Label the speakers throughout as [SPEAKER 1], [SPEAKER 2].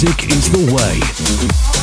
[SPEAKER 1] The way.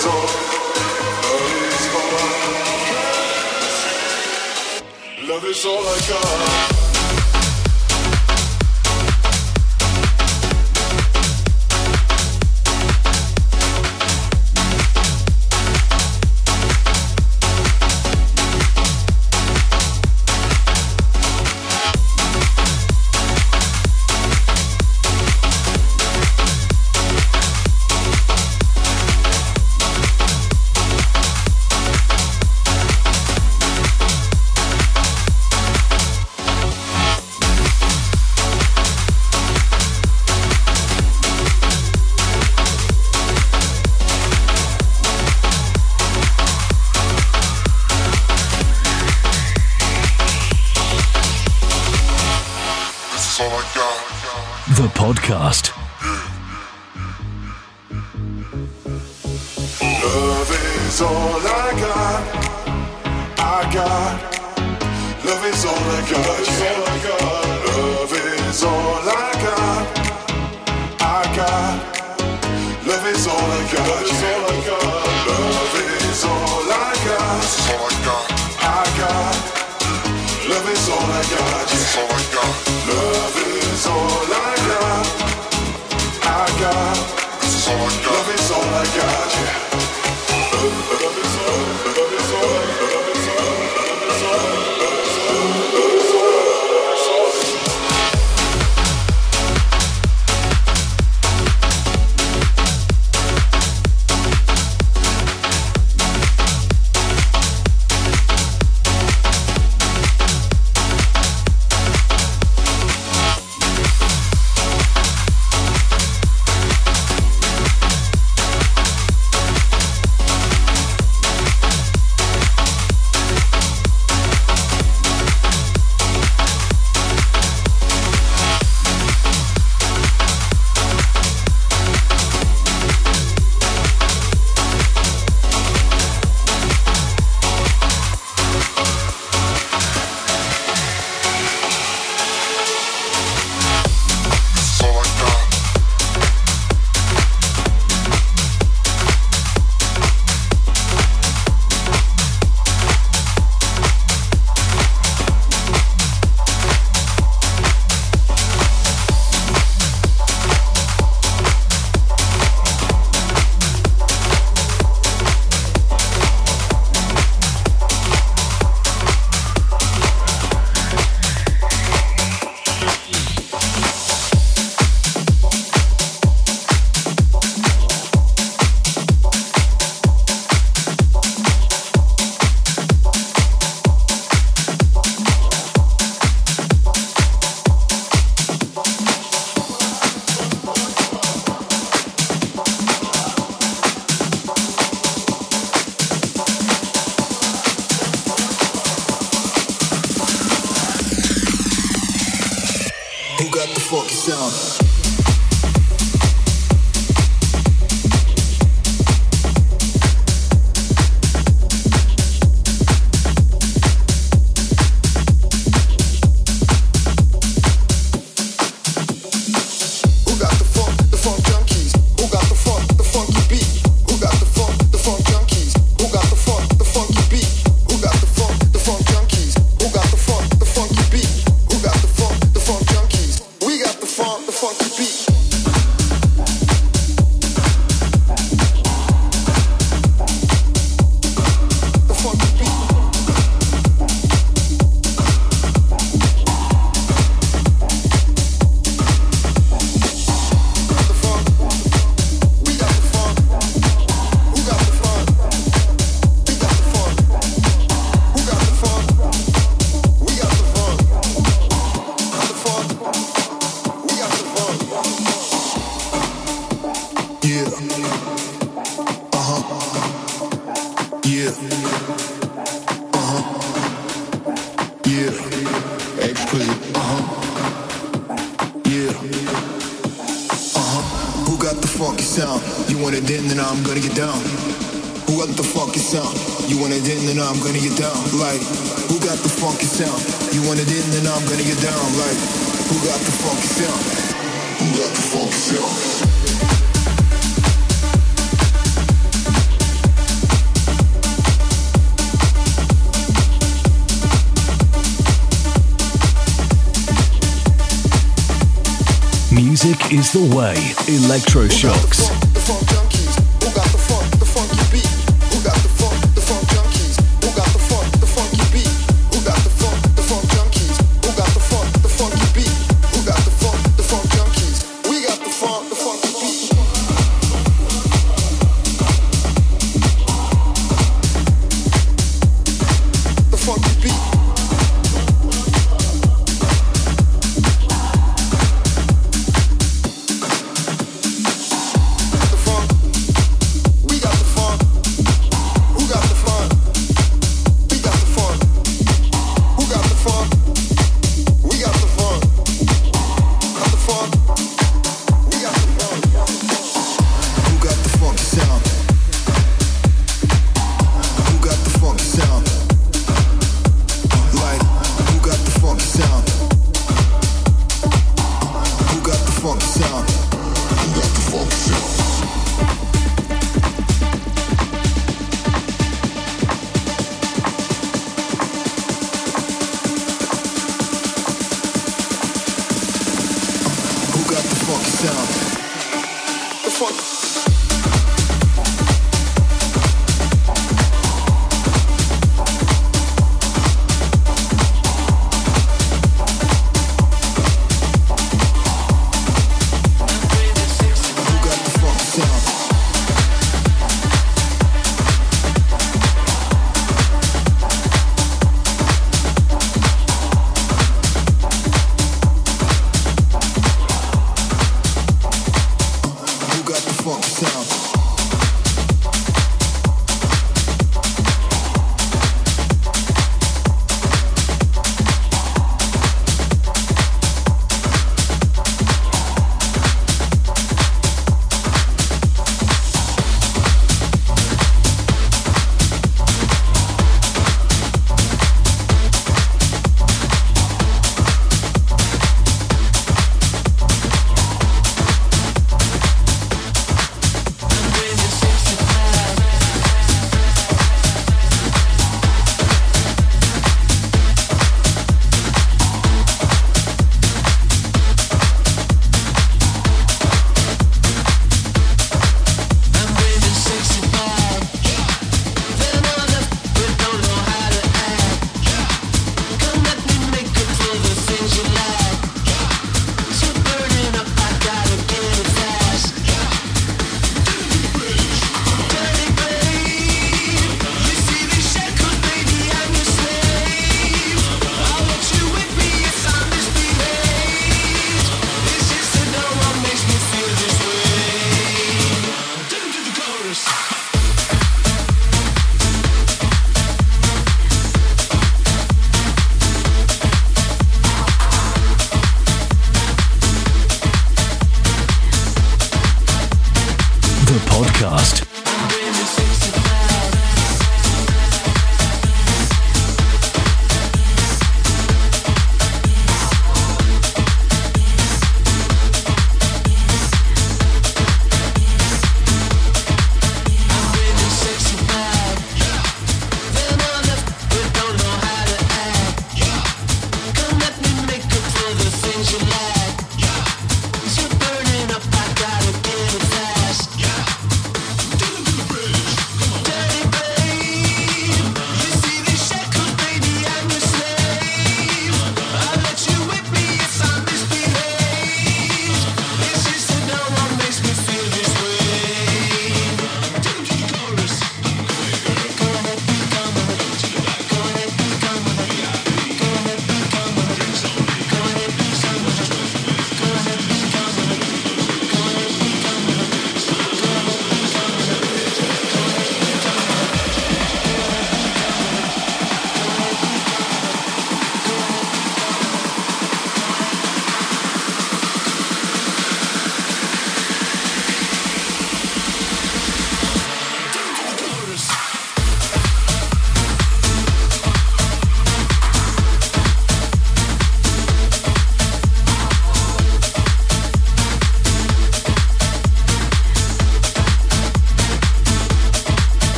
[SPEAKER 1] The podcast.
[SPEAKER 2] The way. Electroshocks.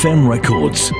[SPEAKER 3] NFM Records.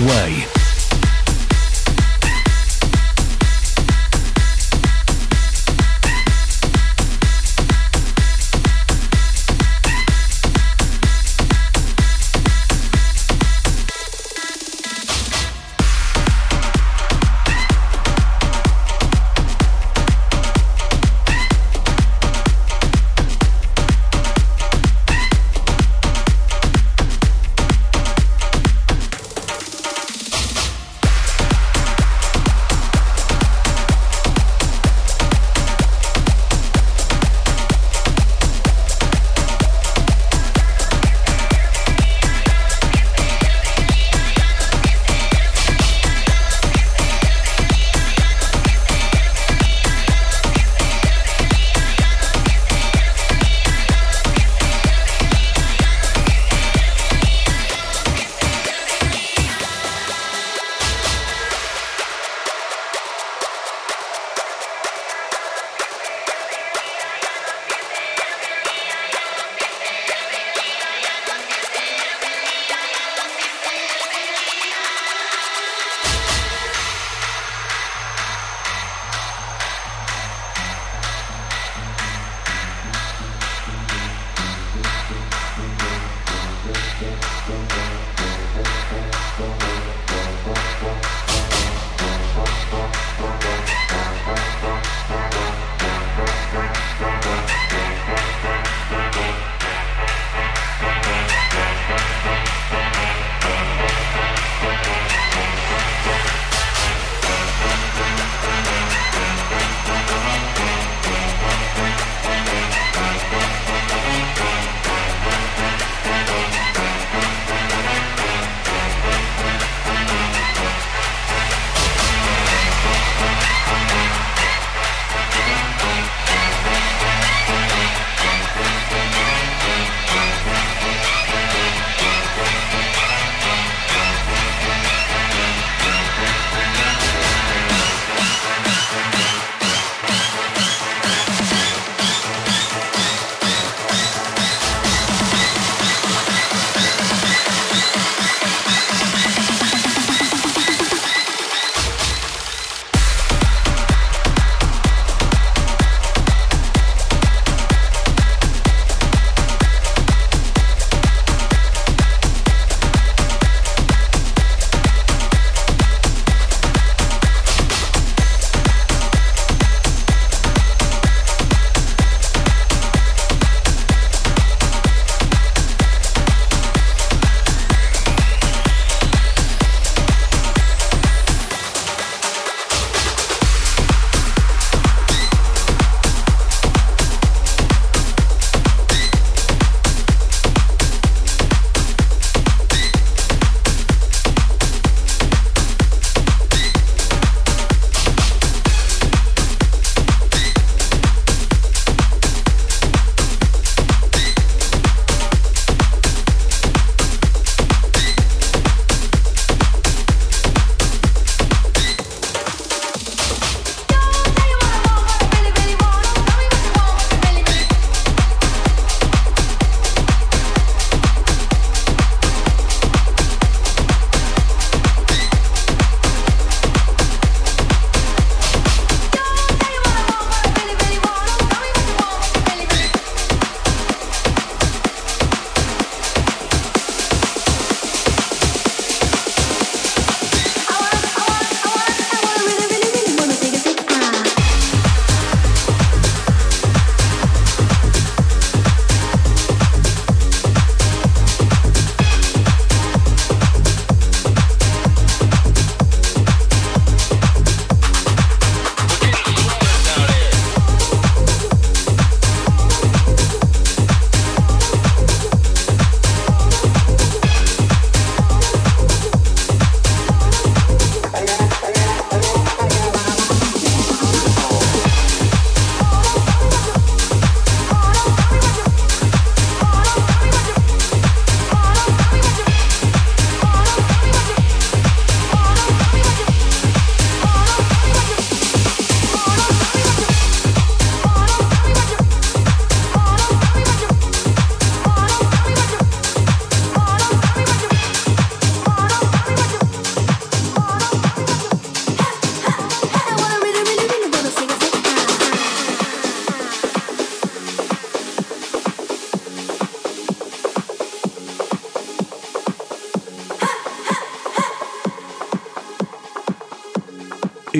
[SPEAKER 4] Way.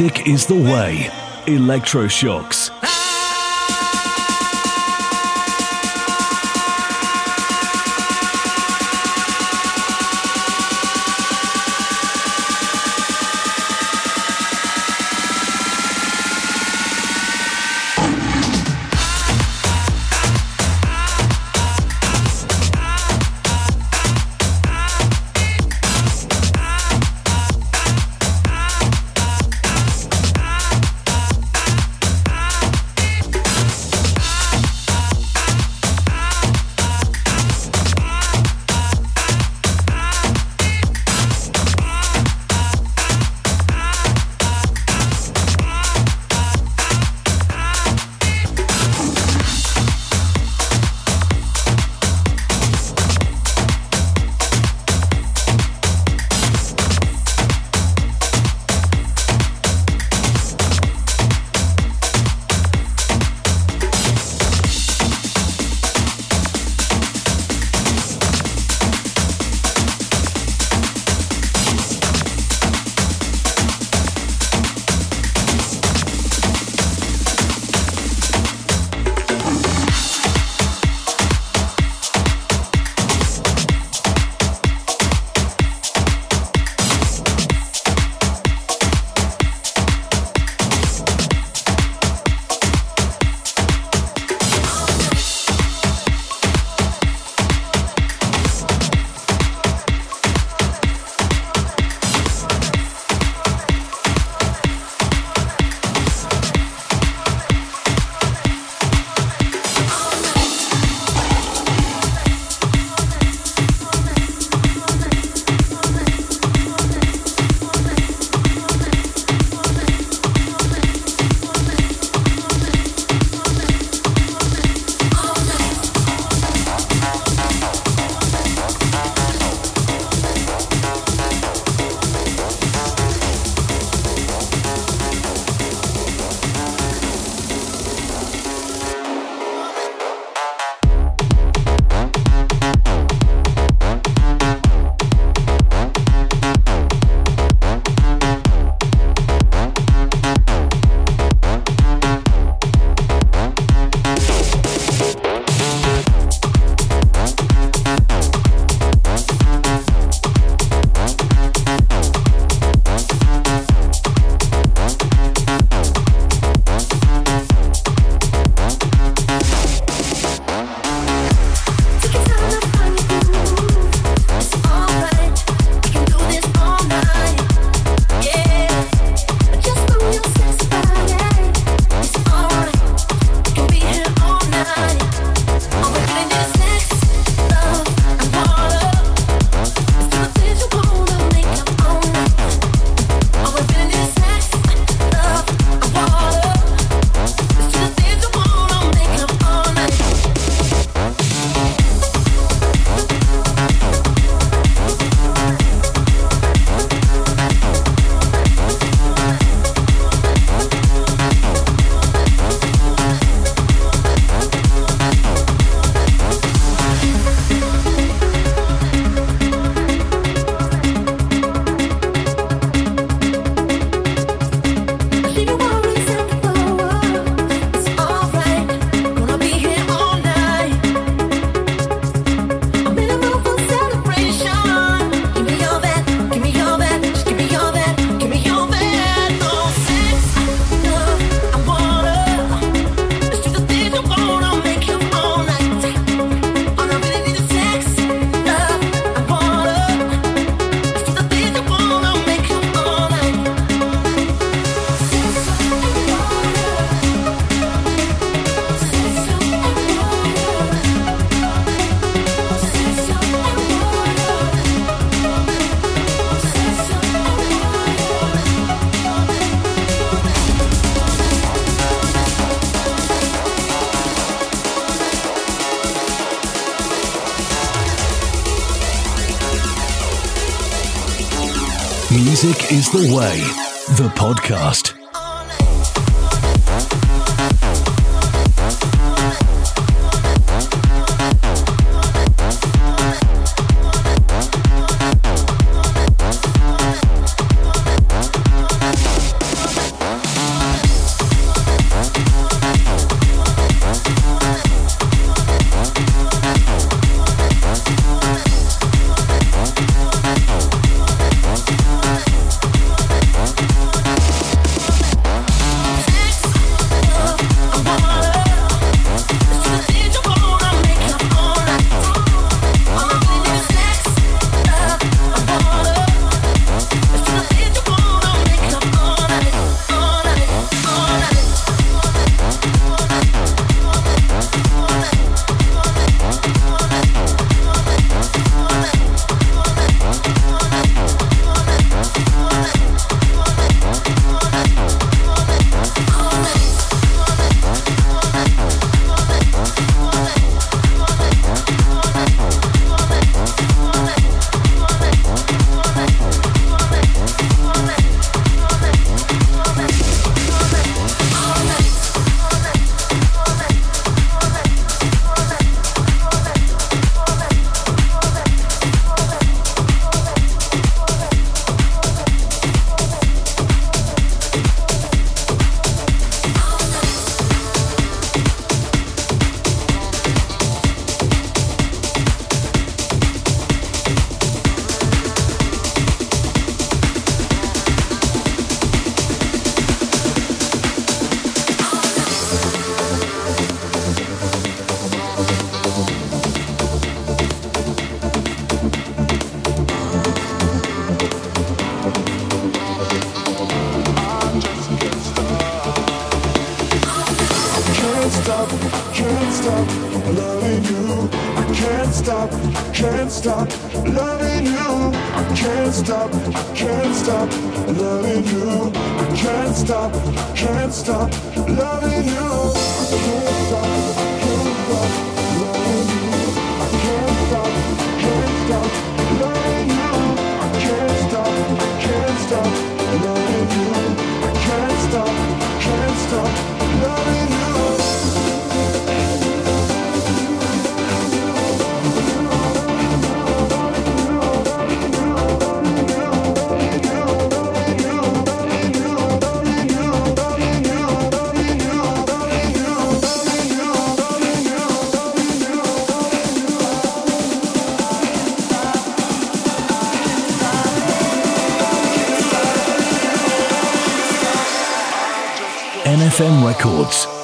[SPEAKER 5] Music is the way. Electroshocks.
[SPEAKER 1] Is the way. The podcast. NFM Records.